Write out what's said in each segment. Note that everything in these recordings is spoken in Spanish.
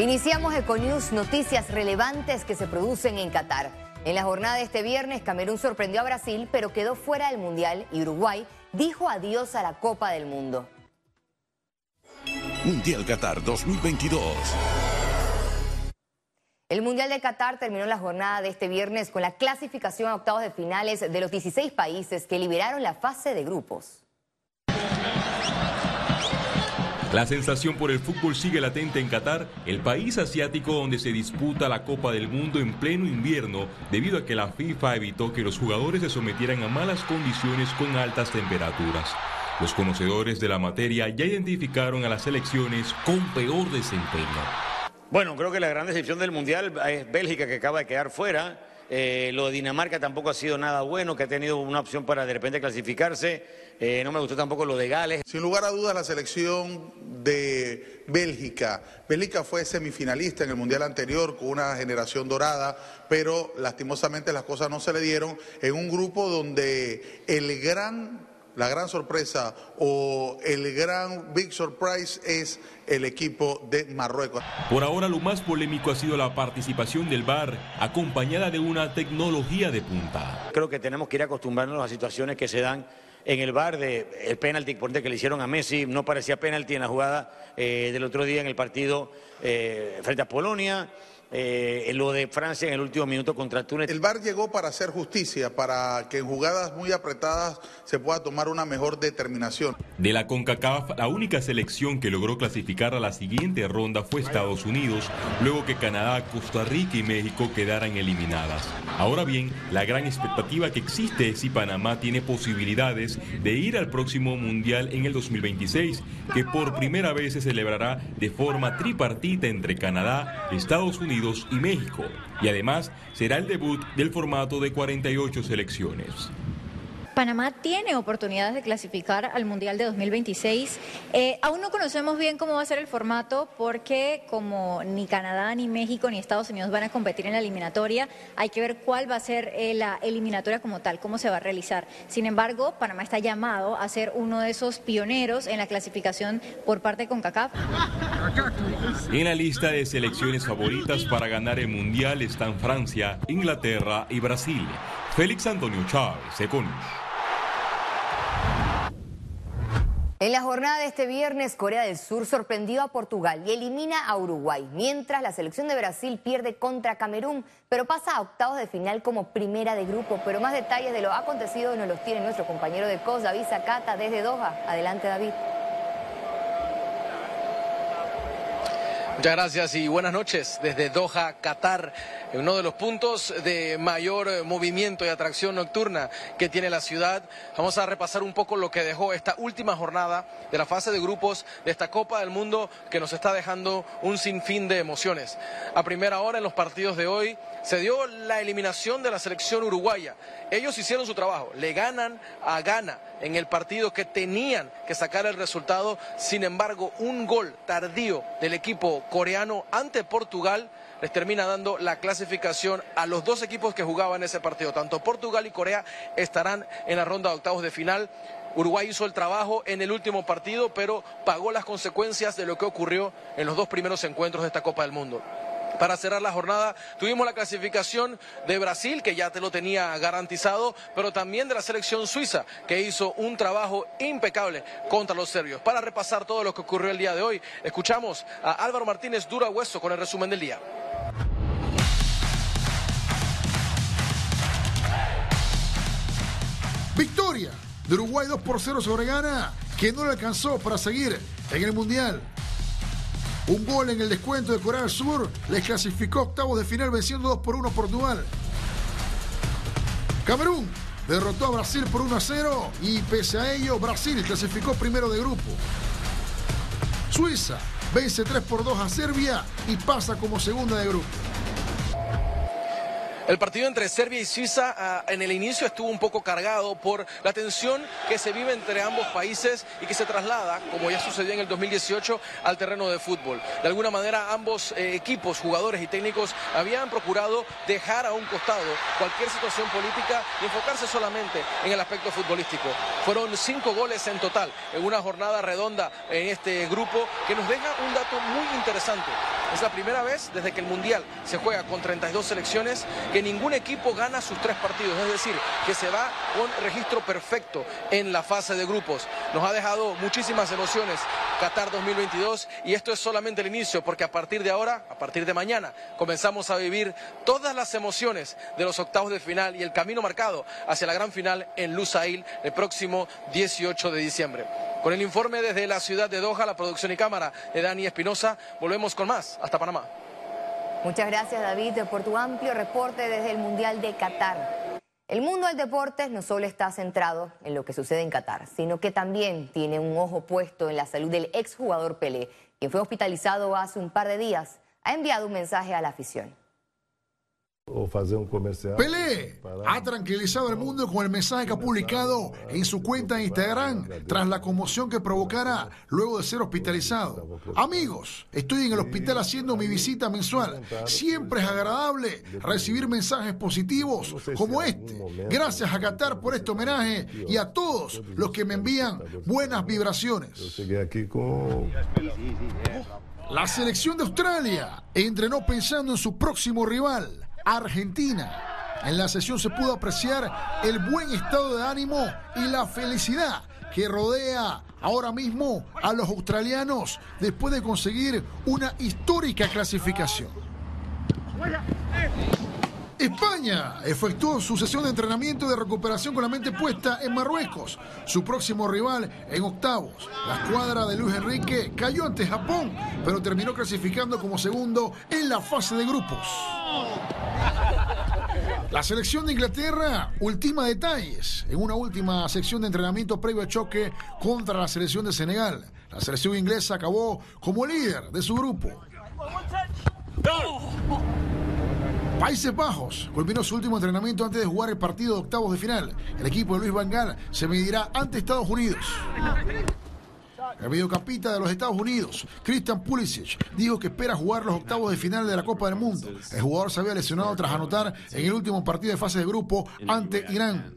Iniciamos Econews, noticias relevantes que se producen en Qatar. En la jornada de este viernes, Camerún sorprendió a Brasil, pero quedó fuera del Mundial y Uruguay dijo adiós a la Copa del Mundo. Mundial Qatar 2022. El Mundial de Qatar terminó la jornada de este viernes con la clasificación a octavos de finales de los 16 países que liberaron la fase de grupos. La sensación por el fútbol sigue latente en Qatar, el país asiático donde se disputa la Copa del Mundo en pleno invierno, debido a que la FIFA evitó que los jugadores se sometieran a malas condiciones con altas temperaturas. Los conocedores de la materia ya identificaron a las selecciones con peor desempeño. Bueno, creo que la gran decepción del Mundial es Bélgica que acaba de quedar fuera. Eh, lo de Dinamarca tampoco ha sido nada bueno, que ha tenido una opción para de repente clasificarse. Eh, no me gustó tampoco lo de Gales. Sin lugar a dudas, la selección de Bélgica. Bélgica fue semifinalista en el Mundial anterior con una generación dorada, pero lastimosamente las cosas no se le dieron en un grupo donde el gran, la gran sorpresa o el gran big surprise es el equipo de Marruecos. Por ahora lo más polémico ha sido la participación del VAR, acompañada de una tecnología de punta. Creo que tenemos que ir acostumbrarnos a situaciones que se dan en el bar de el penalti que le hicieron a Messi, no parecía penalti en la jugada eh, del otro día en el partido eh, frente a Polonia. Eh, lo de Francia en el último minuto contra Túnez. El VAR llegó para hacer justicia, para que en jugadas muy apretadas se pueda tomar una mejor determinación. De la CONCACAF, la única selección que logró clasificar a la siguiente ronda fue Estados Unidos, luego que Canadá, Costa Rica y México quedaran eliminadas. Ahora bien, la gran expectativa que existe es si Panamá tiene posibilidades de ir al próximo Mundial en el 2026, que por primera vez se celebrará de forma tripartita entre Canadá, Estados Unidos, y México, y además será el debut del formato de 48 selecciones. Panamá tiene oportunidades de clasificar al Mundial de 2026. Eh, aún no conocemos bien cómo va a ser el formato porque como ni Canadá, ni México, ni Estados Unidos van a competir en la eliminatoria, hay que ver cuál va a ser eh, la eliminatoria como tal, cómo se va a realizar. Sin embargo, Panamá está llamado a ser uno de esos pioneros en la clasificación por parte de CONCACAF. En la lista de selecciones favoritas para ganar el Mundial están Francia, Inglaterra y Brasil. Félix Antonio Chávez, Econius. En la jornada de este viernes, Corea del Sur sorprendió a Portugal y elimina a Uruguay, mientras la selección de Brasil pierde contra Camerún, pero pasa a octavos de final como primera de grupo. Pero más detalles de lo acontecido nos los tiene nuestro compañero de COS, David Zacata, desde Doha. Adelante, David. Muchas gracias y buenas noches desde Doha, Qatar, uno de los puntos de mayor movimiento y atracción nocturna que tiene la ciudad. Vamos a repasar un poco lo que dejó esta última jornada de la fase de grupos de esta Copa del Mundo que nos está dejando un sinfín de emociones. A primera hora en los partidos de hoy se dio la eliminación de la selección uruguaya. Ellos hicieron su trabajo, le ganan a Ghana en el partido que tenían que sacar el resultado. Sin embargo, un gol tardío del equipo coreano ante Portugal les termina dando la clasificación a los dos equipos que jugaban ese partido. Tanto Portugal y Corea estarán en la ronda de octavos de final. Uruguay hizo el trabajo en el último partido, pero pagó las consecuencias de lo que ocurrió en los dos primeros encuentros de esta Copa del Mundo. Para cerrar la jornada tuvimos la clasificación de Brasil, que ya te lo tenía garantizado, pero también de la selección suiza, que hizo un trabajo impecable contra los serbios. Para repasar todo lo que ocurrió el día de hoy, escuchamos a Álvaro Martínez Dura Hueso con el resumen del día. Victoria de Uruguay 2 por 0 sobre Ghana, que no le alcanzó para seguir en el Mundial. Un gol en el descuento de Corea del Sur les clasificó octavos de final venciendo 2 por 1 Portugal. Camerún derrotó a Brasil por 1 a 0 y pese a ello Brasil clasificó primero de grupo. Suiza vence 3 por 2 a Serbia y pasa como segunda de grupo. El partido entre Serbia y Suiza ah, en el inicio estuvo un poco cargado por la tensión que se vive entre ambos países y que se traslada, como ya sucedió en el 2018, al terreno de fútbol. De alguna manera ambos eh, equipos, jugadores y técnicos habían procurado dejar a un costado cualquier situación política y enfocarse solamente en el aspecto futbolístico. Fueron cinco goles en total en una jornada redonda en este grupo que nos deja un dato muy interesante. Es la primera vez desde que el Mundial se juega con 32 selecciones que ningún equipo gana sus tres partidos. Es decir, que se va con registro perfecto en la fase de grupos. Nos ha dejado muchísimas emociones Qatar 2022 y esto es solamente el inicio porque a partir de ahora, a partir de mañana, comenzamos a vivir todas las emociones de los octavos de final y el camino marcado hacia la gran final en Lusail el próximo 18 de diciembre. Con el informe desde la ciudad de Doha, la producción y cámara de Dani Espinosa, volvemos con más. Hasta Panamá. Muchas gracias David por tu amplio reporte desde el Mundial de Qatar. El mundo del deporte no solo está centrado en lo que sucede en Qatar, sino que también tiene un ojo puesto en la salud del exjugador Pelé, quien fue hospitalizado hace un par de días. Ha enviado un mensaje a la afición. Pelé ha tranquilizado al mundo con el mensaje que ha publicado en su cuenta de Instagram tras la conmoción que provocara luego de ser hospitalizado. Amigos, estoy en el hospital haciendo mi visita mensual. Siempre es agradable recibir mensajes positivos como este. Gracias a Qatar por este homenaje y a todos los que me envían buenas vibraciones. La selección de Australia entrenó pensando en su próximo rival. Argentina. En la sesión se pudo apreciar el buen estado de ánimo y la felicidad que rodea ahora mismo a los australianos después de conseguir una histórica clasificación. España efectuó su sesión de entrenamiento de recuperación con la mente puesta en Marruecos, su próximo rival en octavos. La escuadra de Luis Enrique cayó ante Japón, pero terminó clasificando como segundo en la fase de grupos. La selección de Inglaterra ultima detalles en una última sección de entrenamiento previo al choque contra la selección de Senegal. La selección inglesa acabó como líder de su grupo. Países Bajos culminó su último entrenamiento antes de jugar el partido de octavos de final. El equipo de Luis Van Gaal se medirá ante Estados Unidos. El mediocapita de los Estados Unidos, Christian Pulisic, dijo que espera jugar los octavos de final de la Copa del Mundo. El jugador se había lesionado tras anotar en el último partido de fase de grupo ante Irán.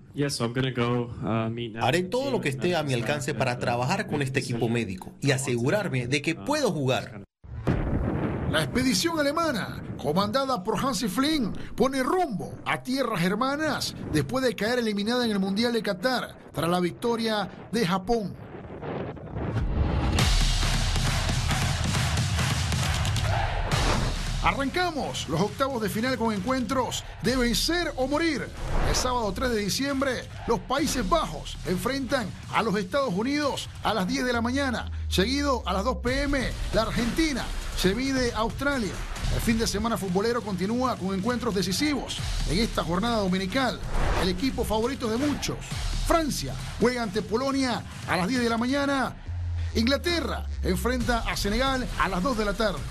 Haré todo lo que esté a mi alcance para trabajar con este equipo médico y asegurarme de que puedo jugar. La expedición alemana, comandada por Hansi Flynn, pone rumbo a tierras hermanas después de caer eliminada en el Mundial de Qatar tras la victoria de Japón. Arrancamos los octavos de final con encuentros de vencer o morir. El sábado 3 de diciembre, los Países Bajos enfrentan a los Estados Unidos a las 10 de la mañana. Seguido a las 2 pm, la Argentina se mide a Australia. El fin de semana futbolero continúa con encuentros decisivos. En esta jornada dominical, el equipo favorito de muchos, Francia, juega ante Polonia a las 10 de la mañana. Inglaterra enfrenta a Senegal a las 2 de la tarde.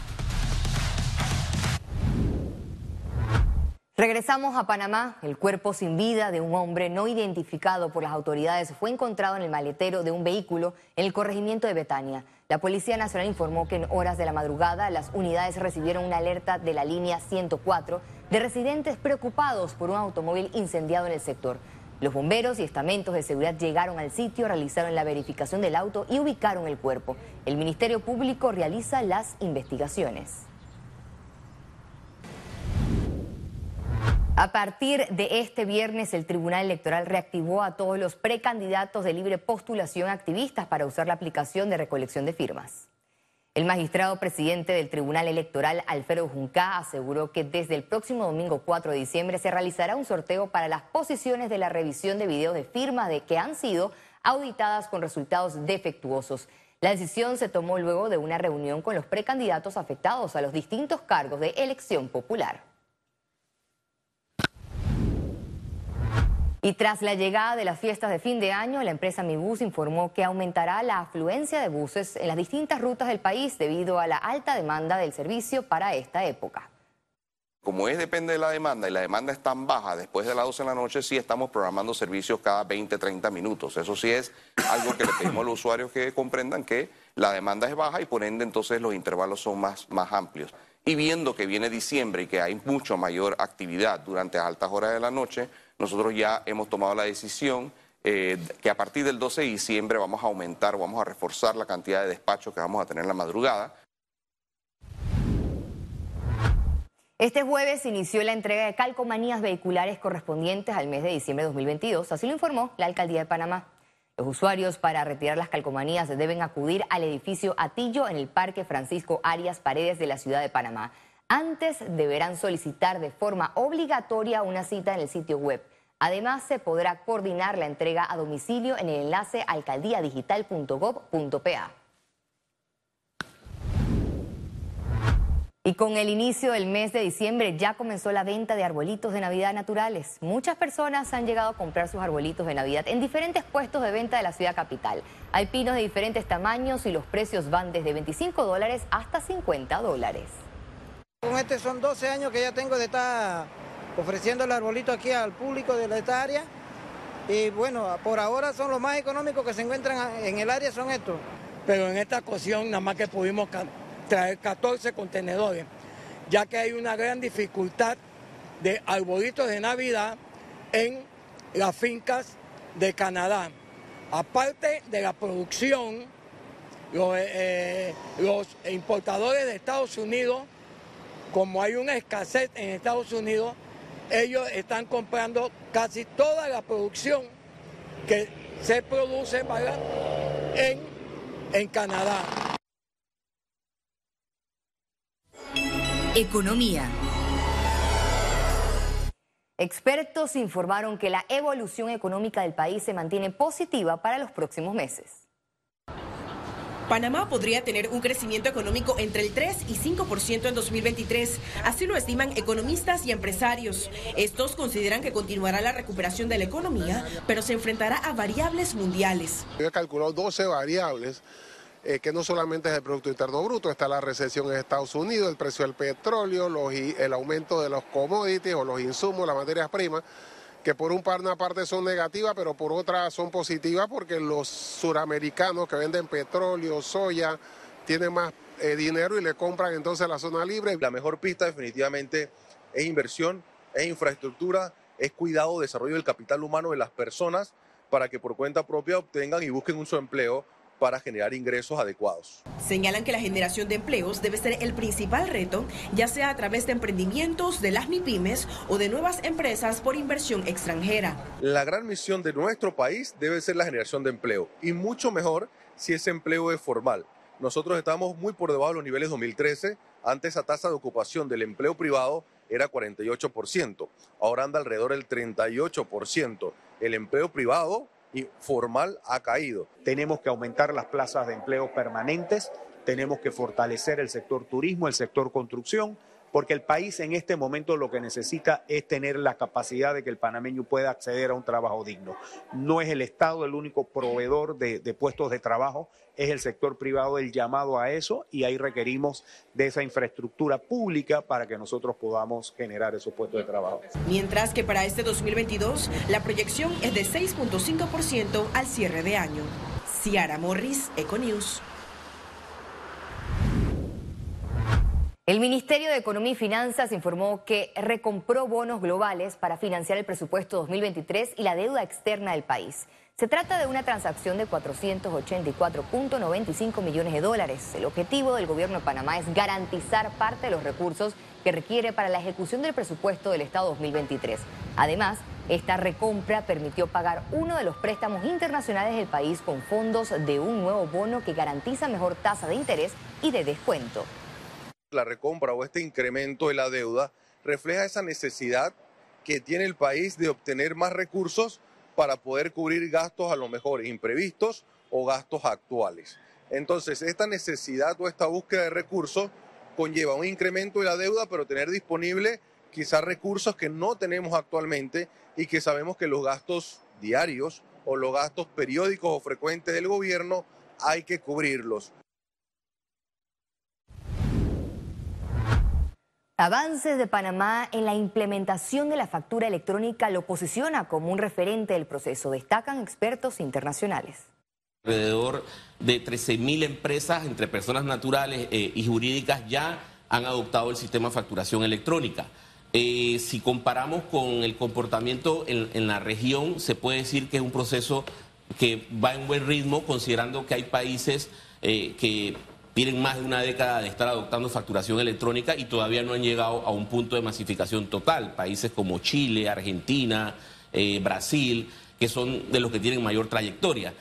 Regresamos a Panamá. El cuerpo sin vida de un hombre no identificado por las autoridades fue encontrado en el maletero de un vehículo en el corregimiento de Betania. La Policía Nacional informó que en horas de la madrugada las unidades recibieron una alerta de la línea 104 de residentes preocupados por un automóvil incendiado en el sector. Los bomberos y estamentos de seguridad llegaron al sitio, realizaron la verificación del auto y ubicaron el cuerpo. El Ministerio Público realiza las investigaciones. A partir de este viernes, el Tribunal Electoral reactivó a todos los precandidatos de libre postulación activistas para usar la aplicación de recolección de firmas. El magistrado presidente del Tribunal Electoral, Alfredo Junca, aseguró que desde el próximo domingo 4 de diciembre se realizará un sorteo para las posiciones de la revisión de videos de firma de que han sido auditadas con resultados defectuosos. La decisión se tomó luego de una reunión con los precandidatos afectados a los distintos cargos de elección popular. Y tras la llegada de las fiestas de fin de año, la empresa Mibus informó que aumentará la afluencia de buses en las distintas rutas del país debido a la alta demanda del servicio para esta época. Como es depende de la demanda y la demanda es tan baja después de las 12 de la noche, sí estamos programando servicios cada 20, 30 minutos. Eso sí es algo que le pedimos a los usuarios que comprendan que la demanda es baja y por ende entonces los intervalos son más, más amplios. Y viendo que viene diciembre y que hay mucho mayor actividad durante altas horas de la noche, nosotros ya hemos tomado la decisión eh, que a partir del 12 de diciembre vamos a aumentar, vamos a reforzar la cantidad de despachos que vamos a tener en la madrugada. Este jueves inició la entrega de calcomanías vehiculares correspondientes al mes de diciembre de 2022, así lo informó la Alcaldía de Panamá. Los usuarios para retirar las calcomanías deben acudir al edificio Atillo en el Parque Francisco Arias Paredes de la ciudad de Panamá. Antes deberán solicitar de forma obligatoria una cita en el sitio web. Además, se podrá coordinar la entrega a domicilio en el enlace alcaldíadigital.gov.pa. Y con el inicio del mes de diciembre ya comenzó la venta de arbolitos de Navidad naturales. Muchas personas han llegado a comprar sus arbolitos de Navidad en diferentes puestos de venta de la ciudad capital. Hay pinos de diferentes tamaños y los precios van desde 25 dólares hasta 50 dólares. Con este son 12 años que ya tengo de estar ofreciendo el arbolito aquí al público de esta área. Y bueno, por ahora son los más económicos que se encuentran en el área, son estos. Pero en esta ocasión nada más que pudimos traer 14 contenedores, ya que hay una gran dificultad de arbolitos de Navidad en las fincas de Canadá. Aparte de la producción, los, eh, los importadores de Estados Unidos, como hay una escasez en Estados Unidos, ellos están comprando casi toda la producción que se produce en, en Canadá. Economía. Expertos informaron que la evolución económica del país se mantiene positiva para los próximos meses. Panamá podría tener un crecimiento económico entre el 3 y 5% en 2023. Así lo estiman economistas y empresarios. Estos consideran que continuará la recuperación de la economía, pero se enfrentará a variables mundiales. Yo he calculado 12 variables eh, que no solamente es el Producto Interno Bruto, está la recesión en Estados Unidos, el precio del petróleo, el aumento de los commodities o los insumos, las materias primas, que por un par una parte son negativas, pero por otra son positivas porque los suramericanos que venden petróleo, soya, tienen más eh, dinero y le compran entonces la zona libre. La mejor pista definitivamente es inversión, es infraestructura, es cuidado, desarrollo del capital humano de las personas para que por cuenta propia obtengan y busquen un su empleo para generar ingresos adecuados. Señalan que la generación de empleos debe ser el principal reto, ya sea a través de emprendimientos de las MIPIMES o de nuevas empresas por inversión extranjera. La gran misión de nuestro país debe ser la generación de empleo y mucho mejor si ese empleo es formal. Nosotros estamos muy por debajo de los niveles 2013. Antes esa tasa de ocupación del empleo privado era 48%. Ahora anda alrededor del 38%. El empleo privado formal ha caído. Tenemos que aumentar las plazas de empleo permanentes, tenemos que fortalecer el sector turismo, el sector construcción, porque el país en este momento lo que necesita es tener la capacidad de que el panameño pueda acceder a un trabajo digno. No es el Estado el único proveedor de, puestos de trabajo, es el sector privado el llamado a eso y ahí requerimos de esa infraestructura pública para que nosotros podamos generar esos puestos de trabajo. Mientras que para este 2022 la proyección es de 6.5% al cierre de año. Ciara Morris, Econews. El Ministerio de Economía y Finanzas informó que recompró bonos globales para financiar el presupuesto 2023 y la deuda externa del país. Se trata de una transacción de 484.95 millones de dólares. El objetivo del gobierno de Panamá es garantizar parte de los recursos que requiere para la ejecución del presupuesto del Estado 2023. Además, esta recompra permitió pagar uno de los préstamos internacionales del país con fondos de un nuevo bono que garantiza mejor tasa de interés y de descuento la recompra o este incremento de la deuda refleja esa necesidad que tiene el país de obtener más recursos para poder cubrir gastos a lo mejor imprevistos o gastos actuales. Entonces, esta necesidad o esta búsqueda de recursos conlleva un incremento de la deuda, pero tener disponible quizás recursos que no tenemos actualmente y que sabemos que los gastos diarios o los gastos periódicos o frecuentes del gobierno hay que cubrirlos. Avances de Panamá en la implementación de la factura electrónica lo posiciona como un referente del proceso, destacan expertos internacionales. Alrededor de 13.000 empresas entre personas naturales eh, y jurídicas ya han adoptado el sistema de facturación electrónica. Eh, si comparamos con el comportamiento en, la región, se puede decir que es un proceso que va en buen ritmo, considerando que hay países eh, que tienen más de una década de estar adoptando facturación electrónica y todavía no han llegado a un punto de masificación total. Países como Chile, Argentina, eh, Brasil, que son de los que tienen mayor trayectoria.